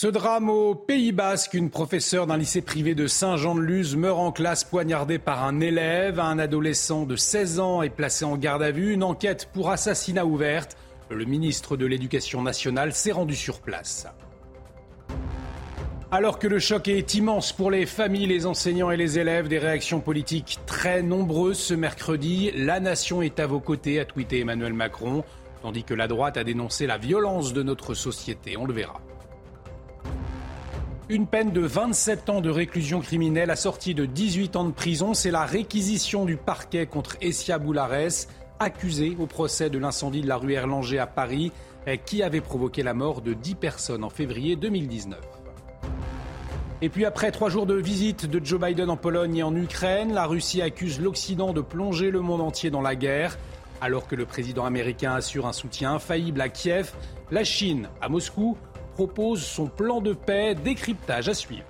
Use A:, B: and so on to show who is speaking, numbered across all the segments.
A: Ce drame au Pays Basque, une professeure d'un lycée privé de Saint-Jean-de-Luz meurt en classe poignardée par un élève. Un adolescent de 16 ans est placé en garde à vue. Une enquête pour assassinat ouverte. Le ministre de l'Éducation nationale s'est rendu sur place. Alors que le choc est immense pour les familles, les enseignants et les élèves, des réactions politiques très nombreuses ce mercredi. La nation est à vos côtés, a tweeté Emmanuel Macron, tandis que la droite a dénoncé la violence de notre société. On le verra. Une peine de 27 ans de réclusion criminelle assortie de 18 ans de prison, c'est la réquisition du parquet contre Essia Boulares, accusé au procès de l'incendie de la rue Erlanger à Paris, qui avait provoqué la mort de 10 personnes en février 2019. Et puis après trois jours de visite de Joe Biden en Pologne et en Ukraine, la Russie accuse l'Occident de plonger le monde entier dans la guerre. Alors que le président américain assure un soutien infaillible à Kiev, la Chine, à Moscou, propose son plan de paix, décryptage à suivre.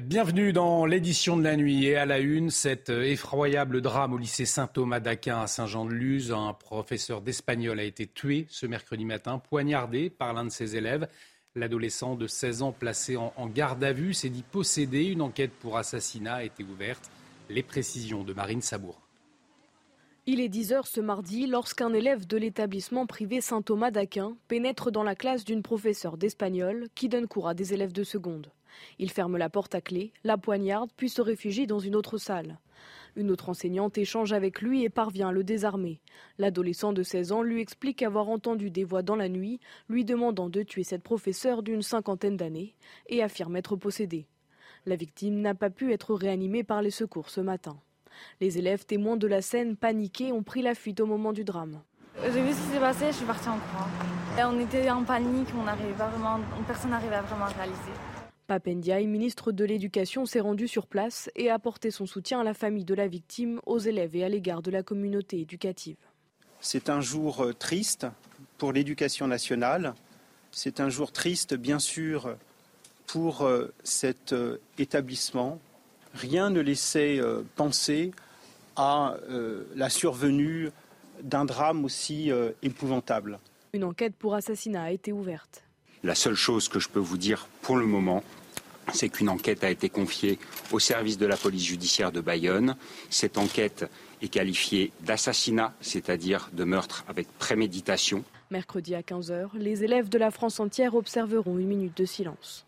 A: Bienvenue dans l'édition de la nuit et à la une, cet effroyable drame au lycée Saint-Thomas d'Aquin à Saint-Jean-de-Luz. Un professeur d'espagnol a été tué ce mercredi matin, poignardé par l'un de ses élèves. L'adolescent de 16 ans placé en, garde à vue s'est dit possédé. Une enquête pour assassinat a été ouverte. Les précisions de Marine Sabour.
B: Il est 10h ce mardi lorsqu'un élève de l'établissement privé Saint-Thomas d'Aquin pénètre dans la classe d'une professeure d'espagnol qui donne cours à des élèves de seconde. Il ferme la porte à clé, la poignarde, puis se réfugie dans une autre salle. Une autre enseignante échange avec lui et parvient à le désarmer. L'adolescent de 16 ans lui explique avoir entendu des voix dans la nuit lui demandant de tuer cette professeure d'une cinquantaine d'années et affirme être possédé. La victime n'a pas pu être réanimée par les secours ce matin. Les élèves témoins de la scène paniqués ont pris la fuite au moment du drame.
C: J'ai vu ce qui s'est passé, je suis partie en courant. on était en panique, on vraiment, personne n'arrivait à vraiment réaliser.
B: Papendiaï, ministre de l'Éducation, s'est rendu sur place et a apporté son soutien à la famille de la victime, aux élèves et à l'égard de la communauté éducative.
D: C'est un jour euh, triste pour l'éducation nationale. C'est un jour triste, bien sûr, pour euh, cet euh, établissement. Rien ne laissait penser à la survenue d'un drame aussi épouvantable.
B: Une enquête pour assassinat a été ouverte.
E: La seule chose que je peux vous dire pour le moment, c'est qu'une enquête a été confiée au service de la police judiciaire de Bayonne. Cette enquête est qualifiée d'assassinat, c'est-à-dire de meurtre avec préméditation.
B: Mercredi à 15h, les élèves de la France entière observeront une minute de silence.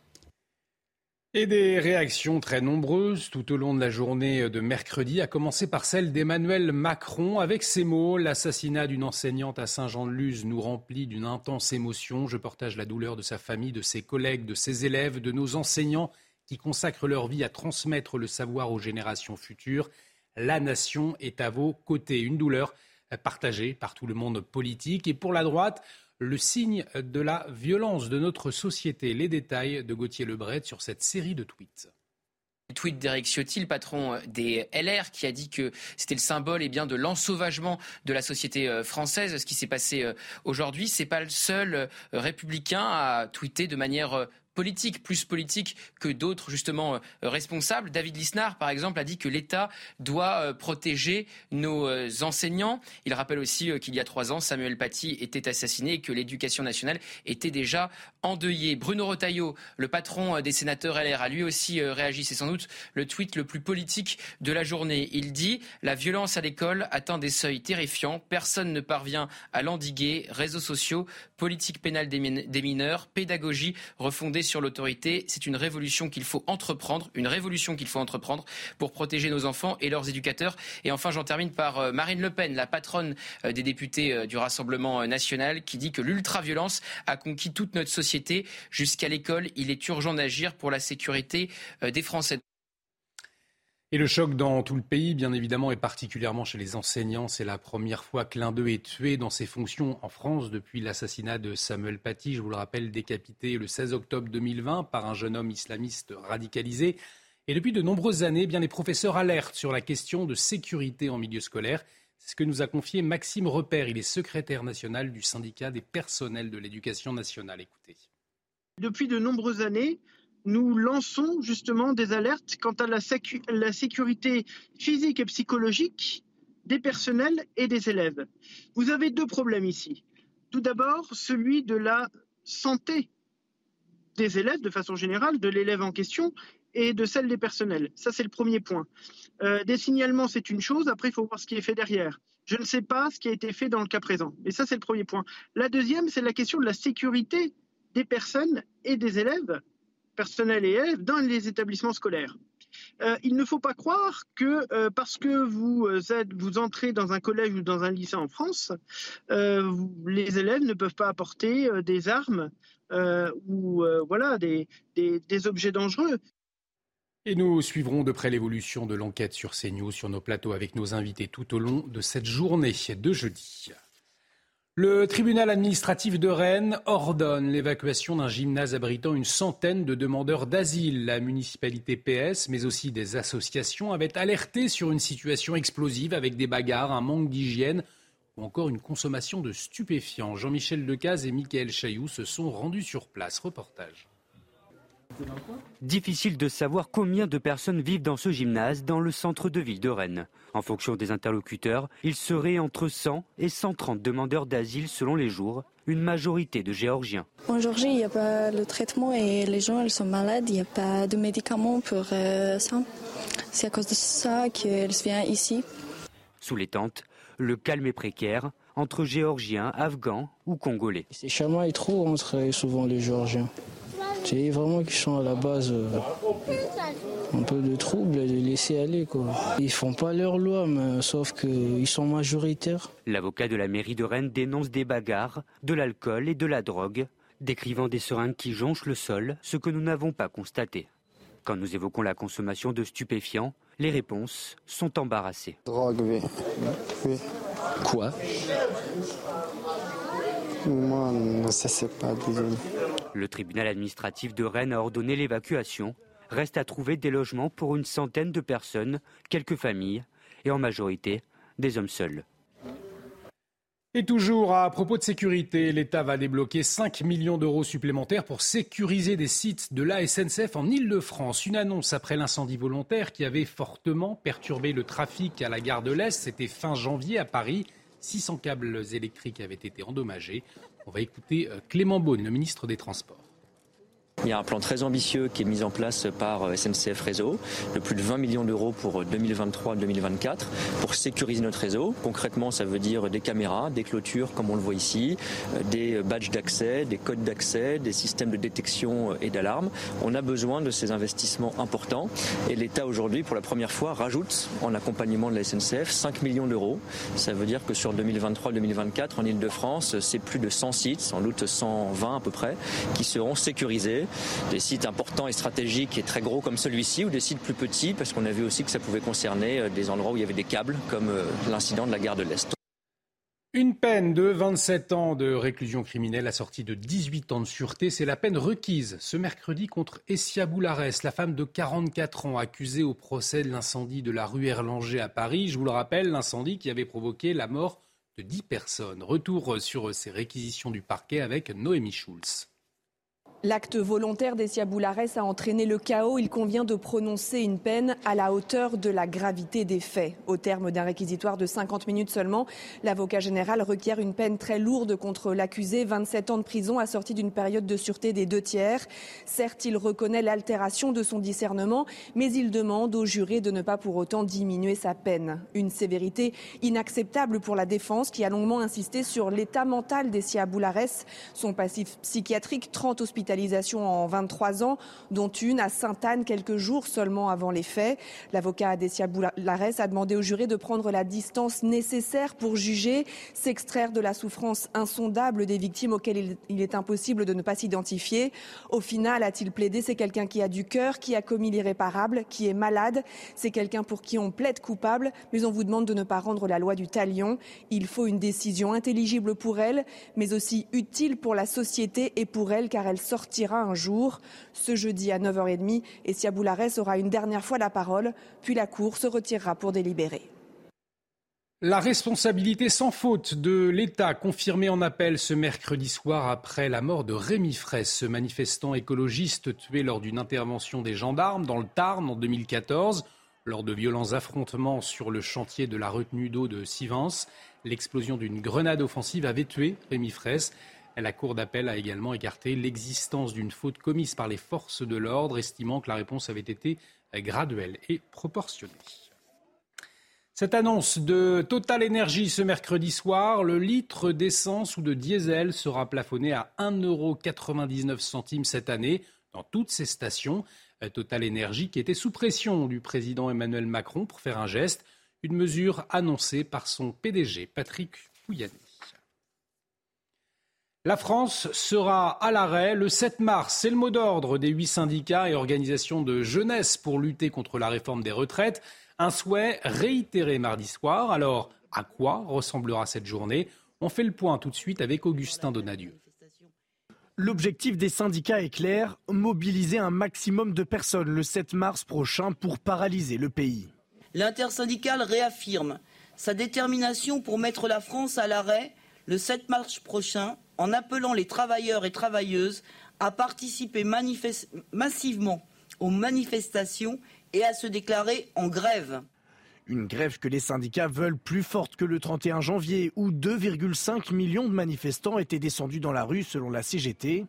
A: Et des réactions très nombreuses tout au long de la journée de mercredi, à commencer par celle d'Emmanuel Macron. Avec ces mots, l'assassinat d'une enseignante à Saint-Jean-de-Luz nous remplit d'une intense émotion. Je partage la douleur de sa famille, de ses collègues, de ses élèves, de nos enseignants qui consacrent leur vie à transmettre le savoir aux générations futures. La nation est à vos côtés. Une douleur partagée par tout le monde politique. Et pour la droite, le signe de la violence de notre société. Les détails de Gauthier Lebret sur cette série de tweets.
F: Tweet d'Eric Ciotti, le patron des LR, qui a dit que c'était le symbole eh bien, de l'ensauvagement de la société euh, française, ce qui s'est passé euh, aujourd'hui. C'est pas le seul euh, républicain à tweeter de manière politique, plus politique que d'autres justement euh, responsables. David Lisnard, par exemple, a dit que l'État doit euh, protéger nos euh, enseignants. Il rappelle aussi qu'il y a trois ans, Samuel Paty était assassiné et que l'éducation nationale était déjà endeuillée. Bruno Retailleau, le patron des sénateurs LR, a lui aussi réagi. C'est sans doute le tweet le plus politique de la journée. Il dit La violence à l'école atteint des seuils terrifiants. Personne ne parvient à l'endiguer. Réseaux sociaux, politique pénale des mineurs, pédagogie refondée sur l'autorité. C'est une révolution qu'il faut entreprendre, une révolution qu'il faut entreprendre pour protéger nos enfants et leurs éducateurs. Et enfin, j'en termine par euh, Marine Le Pen, la patronne euh, des députés euh, du Rassemblement national, qui dit que l'ultraviolence a conquis toute notre société. Jusqu'à l'école, il est urgent d'agir pour la sécurité des Français.
A: Et le choc dans tout le pays, bien évidemment, et particulièrement chez les enseignants. C'est la première fois que l'un d'eux est tué dans ses fonctions en France depuis l'assassinat de Samuel Paty, je vous le rappelle, décapité le 16 octobre 2020 par un jeune homme islamiste radicalisé. Et depuis de nombreuses années, bien les professeurs alertent sur la question de sécurité en milieu scolaire. C'est ce que nous a confié Maxime Repère. Il est secrétaire national du syndicat des personnels de l'éducation nationale. Écoutez.
G: Depuis de nombreuses années, nous lançons justement des alertes quant à la, sécurité physique et psychologique des personnels et des élèves. Vous avez deux problèmes ici. Tout d'abord, celui de la santé des élèves de façon générale, de l'élève en question, et de celle des personnels. Ça, c'est le premier point. Euh, des signalements, c'est une chose. Après, il faut voir ce qui est fait derrière. Je ne sais pas ce qui a été fait dans le cas présent. Et ça, c'est le premier point. La deuxième, c'est la question de la sécurité des personnes et des élèves personnel et élèves dans les établissements scolaires. Euh, il ne faut pas croire que euh, parce que vous, euh, vous entrez dans un collège ou dans un lycée en France, les élèves ne peuvent pas apporter des armes ou voilà, des, des, objets dangereux.
A: Et nous suivrons de près l'évolution de l'enquête sur CNews sur nos plateaux avec nos invités tout au long de cette journée de jeudi. Le tribunal administratif de Rennes ordonne l'évacuation d'un gymnase abritant une centaine de demandeurs d'asile. La municipalité PS, mais aussi des associations, avaient alerté sur une situation explosive avec des bagarres, un manque d'hygiène ou encore une consommation de stupéfiants. Jean-Michel Decaze et Michael Chailloux se sont rendus sur place. Reportage.
H: Difficile de savoir combien de personnes vivent dans ce gymnase dans le centre de ville de Rennes. En fonction des interlocuteurs, il serait entre 100 et 130 demandeurs d'asile selon les jours, une majorité de Géorgiens.
I: En Géorgie, il n'y a pas le traitement et les gens ils sont malades, il n'y a pas de médicaments pour euh, ça. C'est à cause de ça qu'ils viennent ici.
H: Sous les tentes, le calme est précaire entre Géorgiens, Afghans ou Congolais.
J: C'est chamaille trop entre souvent les Géorgiens. C'est vraiment qu'ils sont à la base euh, un peu de trouble, de laisser aller. Quoi. Ils font pas leur loi, mais, sauf qu'ils sont majoritaires.
H: L'avocat de la mairie de Rennes dénonce des bagarres, de l'alcool et de la drogue, décrivant des seringues qui jonchent le sol, ce que nous n'avons pas constaté. Quand nous évoquons la consommation de stupéfiants, les réponses sont embarrassées.
J: Drogue, oui. oui.
H: Quoi?
J: Moi, ça c'est pas, désolé.
H: Le tribunal administratif de Rennes a ordonné l'évacuation. Reste à trouver des logements pour une centaine de personnes, quelques familles et en majorité des hommes seuls.
A: Et toujours à propos de sécurité, l'État va débloquer 5 millions d'euros supplémentaires pour sécuriser des sites de la SNCF en Ile-de-France. Une annonce après l'incendie volontaire qui avait fortement perturbé le trafic à la gare de l'Est. C'était fin janvier à Paris. 600 câbles électriques avaient été endommagés. On va écouter euh, Clément Beaune, le ministre des Transports.
K: Il y a un plan très ambitieux qui est mis en place par euh, SNCF Réseau de plus de 20 millions d'euros pour 2023-2024 euh, pour sécuriser notre réseau. Concrètement, ça veut dire des caméras, des clôtures comme on le voit ici, euh, des badges d'accès, des codes d'accès, des systèmes de détection et d'alarme. On a besoin de ces investissements importants et l'État aujourd'hui, pour la première fois, rajoute en accompagnement de la SNCF 5 millions d'euros. Ça veut dire que sur 2023-2024 en Ile-de-France, c'est plus de 100 sites, sans doute 120 à peu près, qui seront sécurisés des sites importants et stratégiques et très gros comme celui-ci ou des sites plus petits parce qu'on a vu aussi que ça pouvait concerner euh, des endroits où il y avait des câbles comme euh, l'incident de la gare de l'Est.
A: Une peine de 27 ans de réclusion criminelle assortie de 18 ans de sûreté, c'est la peine requise ce mercredi contre Essia Boulares, la femme de 44 ans accusée au procès de l'incendie de la rue Erlanger à Paris. Je vous le rappelle, l'incendie qui avait provoqué la mort de 10 personnes. Retour sur ces réquisitions du parquet avec Noémie Schulz.
L: L'acte volontaire d'Essia Boulares a entraîné le chaos. Il convient de prononcer une peine à la hauteur de la gravité des faits. Au terme d'un réquisitoire de 50 minutes seulement, l'avocat général requiert une peine très lourde contre l'accusé, 27 ans de prison assorti d'une période de sûreté des deux tiers. Certes, il reconnaît l'altération de son discernement, mais il demande au juré de ne pas pour autant diminuer sa peine. Une sévérité inacceptable pour la défense qui a longuement insisté sur l'état mental d'Essia Boulares, son passif psychiatrique, 30 hospitalisations hospitalisations en 23 ans, dont une à Sainte-Anne quelques jours seulement avant les faits. L'avocat Adessia Boularès a demandé au juré de prendre la distance nécessaire pour juger, s'extraire de la souffrance insondable des victimes auxquelles il est impossible de ne pas s'identifier. Au final, a-t-il plaidé, c'est quelqu'un qui a du cœur, qui a commis l'irréparable, qui est malade. C'est quelqu'un pour qui on plaide coupable, mais on vous demande de ne pas rendre la loi du talion. Il faut une décision intelligible pour elle, mais aussi utile pour la société et pour elle, car elle sortira un jour. Ce jeudi à 9h30, et Siaboularès aura une dernière fois la parole, puis la Cour se retirera pour délibérer.
A: La responsabilité sans faute de l'État confirmée en appel ce mercredi soir après la mort de Rémi Fraisse, manifestant écologiste tué lors d'une intervention des gendarmes dans le Tarn en 2014. Lors de violents affrontements sur le chantier de la retenue d'eau de Sivens, l'explosion d'une grenade offensive avait tué Rémi Fraisse. La Cour d'appel a également écarté l'existence d'une faute commise par les forces de l'ordre, estimant que la réponse avait été graduelle et proportionnée. Cette annonce de Total Energy ce mercredi soir, le litre d'essence ou de diesel sera plafonné à 1,99€ cette année dans toutes ces stations. Total Energy qui était sous pression du président Emmanuel Macron pour faire un geste, une mesure annoncée par son PDG Patrick Pouyanné. La France sera à l'arrêt le 7 mars. C'est le mot d'ordre des huit syndicats et organisations de jeunesse pour lutter contre la réforme des retraites. Un souhait réitéré mardi soir. Alors, à quoi ressemblera cette journée? On fait le point tout de suite avec Augustin Donadieu.
M: L'objectif des syndicats est clair, mobiliser un maximum de personnes le 7 mars prochain pour paralyser le pays.
N: L'intersyndicale réaffirme sa détermination pour mettre la France à l'arrêt le 7 mars prochain en appelant les travailleurs et travailleuses à participer massivement aux manifestations et à se déclarer en grève.
M: Une grève que les syndicats veulent plus forte que le 31 janvier, où 2,5 millions de manifestants étaient descendus dans la rue selon la CGT.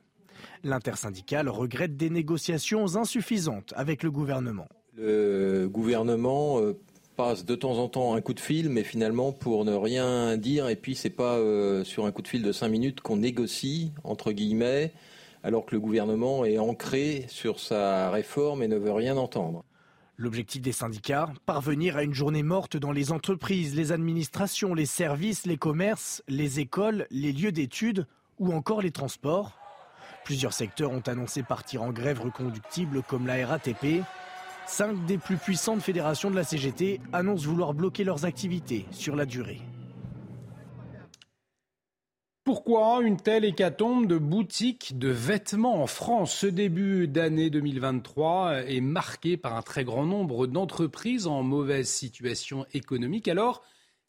M: L'intersyndicale regrette des négociations insuffisantes avec le gouvernement.
O: Le gouvernement euh, passe de temps en temps un coup de fil, mais finalement pour ne rien dire. Et puis c'est pas euh, sur un coup de fil de cinq minutes qu'on négocie entre guillemets, alors que le gouvernement est ancré sur sa réforme et ne veut rien entendre.
M: L'objectif des syndicats Parvenir à une journée morte dans les entreprises, les administrations, les services, les commerces, les écoles, les lieux d'études ou encore les transports. Plusieurs secteurs ont annoncé partir en grève reconductible comme la RATP. Cinq des plus puissantes fédérations de la CGT annoncent vouloir bloquer leurs activités sur la durée.
A: Pourquoi une telle hécatombe de boutiques de vêtements en France Ce début d'année 2023 est marqué par un très grand nombre d'entreprises en mauvaise situation économique. Alors,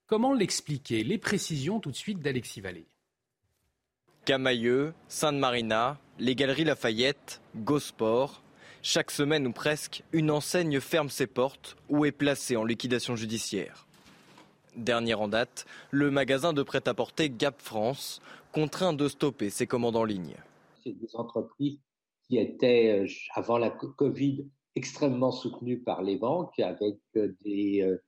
A: comment l'expliquer? Les précisions tout de suite d'Alexis Vallée.
P: Camailleux, Sainte-Marina, les Galeries Lafayette, Gosport, chaque semaine ou presque, une enseigne ferme ses portes ou est placée en liquidation judiciaire. Dernière en date, le magasin de prêt-à-porter Gap France contraint de stopper ses commandes en ligne.
Q: C'est des entreprises qui étaient, euh, avant la Covid, extrêmement soutenues par les banques, avec euh, des, euh,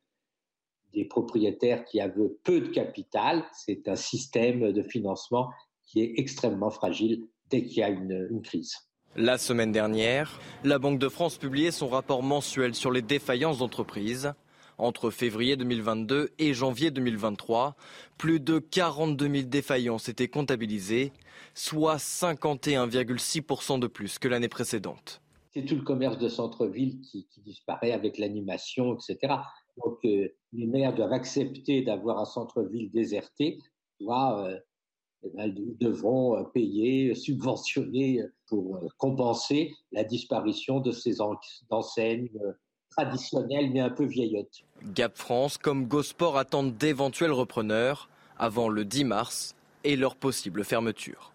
Q: des propriétaires qui avaient peu de capital. C'est un système de financement qui est extrêmement fragile dès qu'il y a une crise.
P: La semaine dernière, la Banque de France publiait son rapport mensuel sur les défaillances d'entreprises. Entre février 2022 et janvier 2023, plus de 42 000 défaillances étaient comptabilisées, soit 51,6% de plus que l'année précédente.
Q: C'est tout le commerce de centre-ville qui, disparaît avec l'animation, etc. Donc euh, les maires doivent accepter d'avoir un centre-ville déserté, euh, eh ben, devront euh, payer, subventionner pour compenser la disparition de ces enseignes traditionnelles mais un peu vieillottes.
P: Gap France comme Gosport attendent d'éventuels repreneurs avant le 10 mars et leur possible fermeture.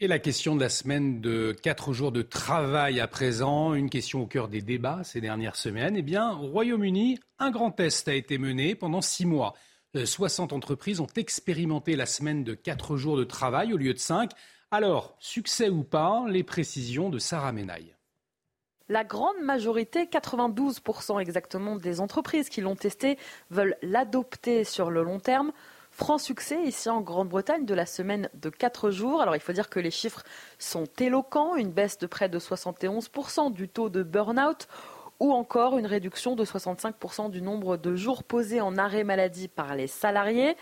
A: Et la question de la semaine de quatre jours de travail à présent, une question au cœur des débats ces dernières semaines. Eh bien, au Royaume-Uni, un grand test a été mené pendant six mois. 60 euh, entreprises ont expérimenté la semaine de quatre jours de travail au lieu de 5. Alors, succès ou pas, les précisions de Sarah Menaille.
R: La grande majorité, 92% exactement des entreprises qui l'ont testé, veulent l'adopter sur le long terme. Franc succès ici en Grande-Bretagne de la semaine de 4 jours. Alors il faut dire que les chiffres sont éloquents, une baisse de près de 71% du taux de burn-out ou encore une réduction de 65% du nombre de jours posés en arrêt maladie par les salariés.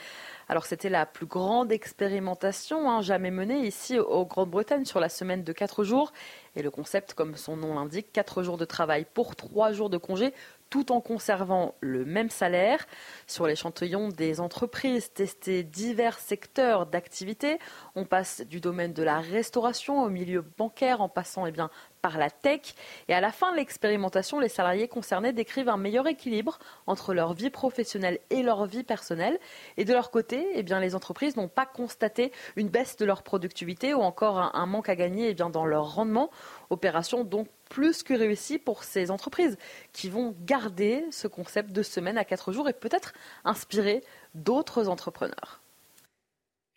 R: Alors c'était la plus grande expérimentation hein, jamais menée ici au Grande-Bretagne sur la semaine de 4 jours. Et le concept, comme son nom l'indique, 4 jours de travail pour 3 jours de congé tout en conservant le même salaire. Sur l'échantillon des entreprises testées divers secteurs d'activité, on passe du domaine de la restauration au milieu bancaire en passant eh bien, par la tech. Et à la fin de l'expérimentation, les salariés concernés décrivent un meilleur équilibre entre leur vie professionnelle et leur vie personnelle. Et de leur côté, eh bien, les entreprises n'ont pas constaté une baisse de leur productivité ou encore un, manque à gagner eh bien, dans leur rendement. Opération donc plus que réussie pour ces entreprises qui vont garder ce concept de semaine à quatre jours et peut-être inspirer d'autres entrepreneurs.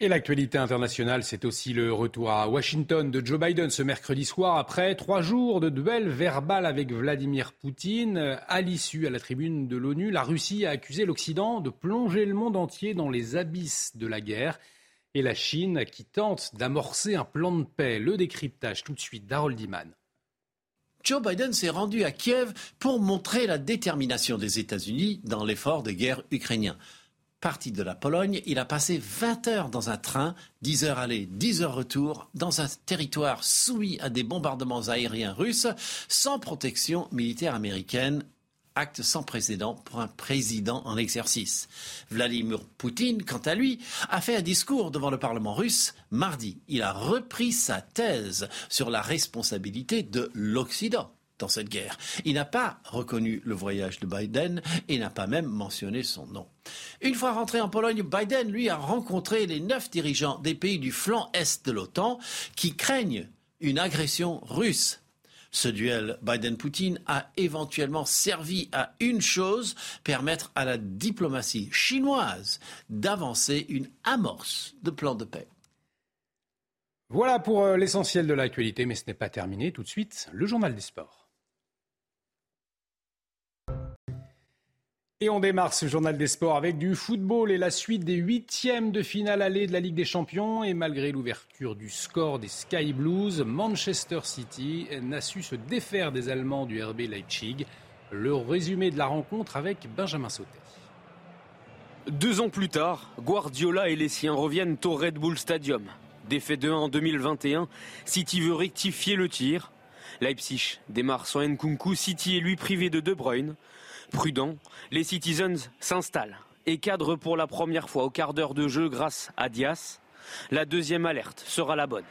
A: Et l'actualité internationale, c'est aussi le retour à Washington de Joe Biden ce mercredi soir après trois jours de duel verbal avec Vladimir Poutine. À l'issue, à la tribune de l'ONU, la Russie a accusé l'Occident de plonger le monde entier dans les abysses de la guerre et la Chine qui tente d'amorcer un plan de paix. Le décryptage tout de suite d'Harold Iman.
S: Joe Biden s'est rendu à Kiev pour montrer la détermination des États-Unis dans l'effort de guerre ukrainien. Parti de la Pologne, il a passé 20 heures dans un train, 10 heures aller, 10 heures retour, dans un territoire soumis à des bombardements aériens russes, sans protection militaire américaine acte sans précédent pour un président en exercice. Vladimir Poutine, quant à lui, a fait un discours devant le Parlement russe mardi. Il a repris sa thèse sur la responsabilité de l'Occident dans cette guerre. Il n'a pas reconnu le voyage de Biden et n'a pas même mentionné son nom. Une fois rentré en Pologne, Biden, lui, a rencontré les neuf dirigeants des pays du flanc est de l'OTAN qui craignent une agression russe. Ce duel Biden-Poutine a éventuellement servi à une chose, permettre à la diplomatie chinoise d'avancer une amorce de plan de paix.
A: Voilà pour euh, l'essentiel de l'actualité, mais ce n'est pas terminé. Tout de suite, le journal des sports. Et on démarre ce journal des sports avec du football et la suite des huitièmes de finale allée de la Ligue des Champions. Et malgré l'ouverture du score des Sky Blues, Manchester City n'a su se défaire des Allemands du RB Leipzig. Le résumé de la rencontre avec Benjamin Sautet.
T: Deux ans plus tard, Guardiola et les siens reviennent au Red Bull Stadium. Défait 2-1 en 2021, City veut rectifier le tir. Leipzig démarre sans Nkunku, City est lui privé de De Bruyne. Prudent, les Citizens s'installent et cadrent pour la première fois au quart d'heure de jeu grâce à Dias. La deuxième alerte sera la bonne.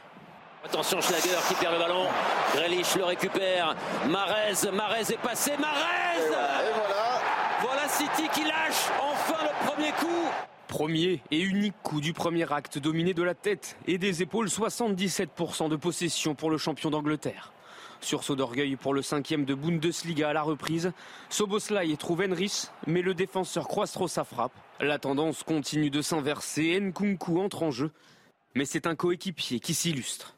U: Attention Schlager qui perd le ballon. Grealish le récupère. Marez, Marez est passé. Marez et voilà. voilà City qui lâche enfin le premier coup.
T: Premier et unique coup du premier acte dominé de la tête et des épaules, 77% de possession pour le champion d'Angleterre. Sursaut d'orgueil pour le cinquième de Bundesliga à la reprise. Soboslai trouve Enris, mais le défenseur croise trop sa frappe. La tendance continue de s'inverser. Nkunku entre en jeu, mais c'est un coéquipier qui s'illustre.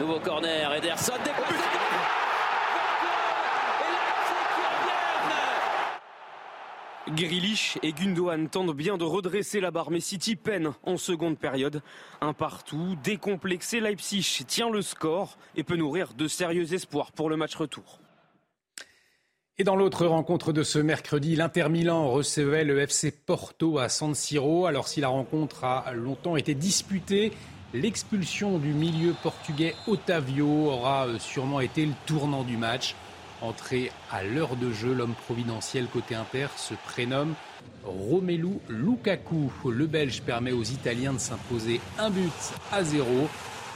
U: Nouveau corner, Ederson déplacé.
T: Grilich et Gundogan tentent bien de redresser la barre, mais City peine en seconde période. Un partout, décomplexé, Leipzig tient le score et peut nourrir de sérieux espoirs pour le match retour.
A: Et dans l'autre rencontre de ce mercredi, l'Inter Milan recevait le FC Porto à San Siro. Alors si la rencontre a longtemps été disputée, l'expulsion du milieu portugais Otavio aura euh, sûrement été le tournant du match. Entré à l'heure de jeu, l'homme providentiel côté Inter se prénomme Romelu Lukaku. Le Belge permet aux Italiens de s'imposer un but à zéro.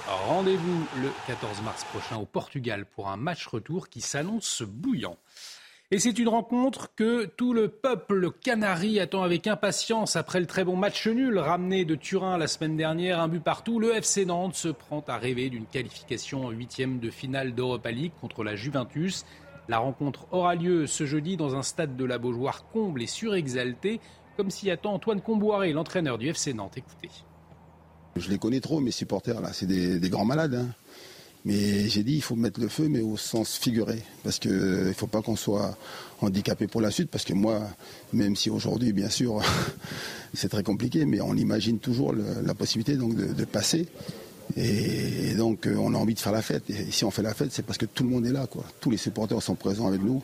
A: Rendez-vous le 14 mars prochain au Portugal pour un match retour qui s'annonce bouillant. Et c'est une rencontre que tout le peuple canari attend avec impatience après le très bon match nul ramené de Turin la semaine dernière, un but partout. Le FC Nantes se prend à rêver d'une qualification en huitième de finale d'Europa League contre la Juventus. La rencontre aura lieu ce jeudi dans un stade de la Beaujoire comble et surexalté, comme s'y attend Antoine Comboiré, l'entraîneur du FC Nantes. Écoutez.
V: Je les connais trop, mes supporters, là. C'est des, grands malades. Hein.
W: Mais j'ai dit, il faut mettre le feu, mais au sens figuré. Parce qu'il ne faut pas qu'on soit handicapé pour la suite. Parce que moi, même si aujourd'hui, bien sûr, c'est très compliqué, mais on imagine toujours la possibilité donc, de, passer. Et, donc, euh, on a envie de faire la fête. Et si on fait la fête, c'est parce que tout le monde est là. Quoi. Tous les supporters sont présents avec nous.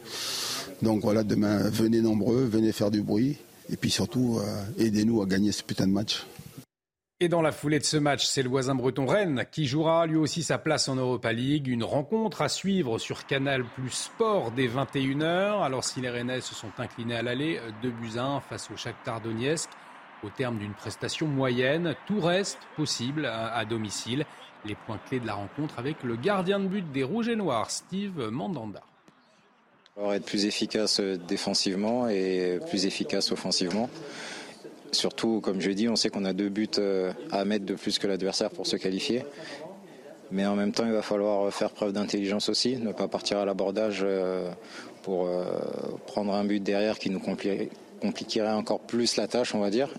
W: Donc voilà, demain, venez nombreux, venez faire du bruit. Et puis surtout, euh, aidez-nous à gagner ce putain de match.
A: Et dans la foulée de ce match, c'est le voisin breton Rennes qui jouera lui aussi sa place en Europa League. Une rencontre à suivre sur Canal Plus Sport dès 21h. Alors si les Rennais se sont inclinés à l'aller, 2 buts 1 face au Shakhtar Donetsk. Au terme d'une prestation moyenne, tout reste possible à, domicile. Les points clés de la rencontre avec le gardien de but des Rouges et Noirs, Steve Mandanda.
X: Être plus efficace défensivement et plus efficace offensivement. Surtout, comme je dis, on sait qu'on a deux buts euh, à mettre de plus que l'adversaire pour se qualifier. Mais en même temps, il va falloir faire preuve d'intelligence aussi, ne pas partir à l'abordage euh, pour euh, prendre un but derrière qui nous compliquerait encore plus la tâche, on va dire.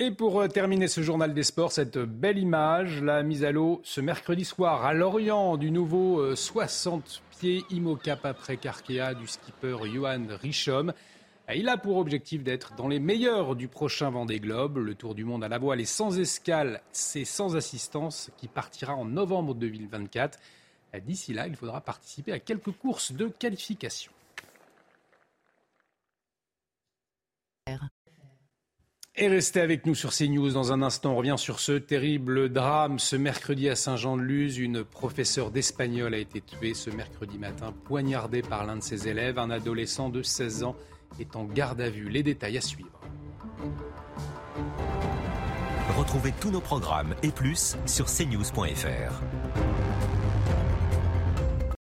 A: Et pour terminer ce journal des sports, cette belle image, la mise à l'eau ce mercredi soir à Lorient du nouveau 60 pieds Imocap après Carkea du skipper Johan Richom. Il a pour objectif d'être dans les meilleurs du prochain Vendée Globe. Le Tour du monde à la voile est sans escale, c'est sans assistance qui partira en novembre 2024. D'ici là, il faudra participer à quelques courses de qualification. Et restez avec nous sur CNews. Dans un instant, on revient sur ce terrible drame. Ce mercredi à Saint-Jean-de-Luz, une professeure d'espagnol a été tuée ce mercredi matin, poignardée par l'un de ses élèves, un adolescent de 16 ans est en garde à vue. Les détails à suivre.
V: Retrouvez tous nos programmes et plus sur cnews.fr.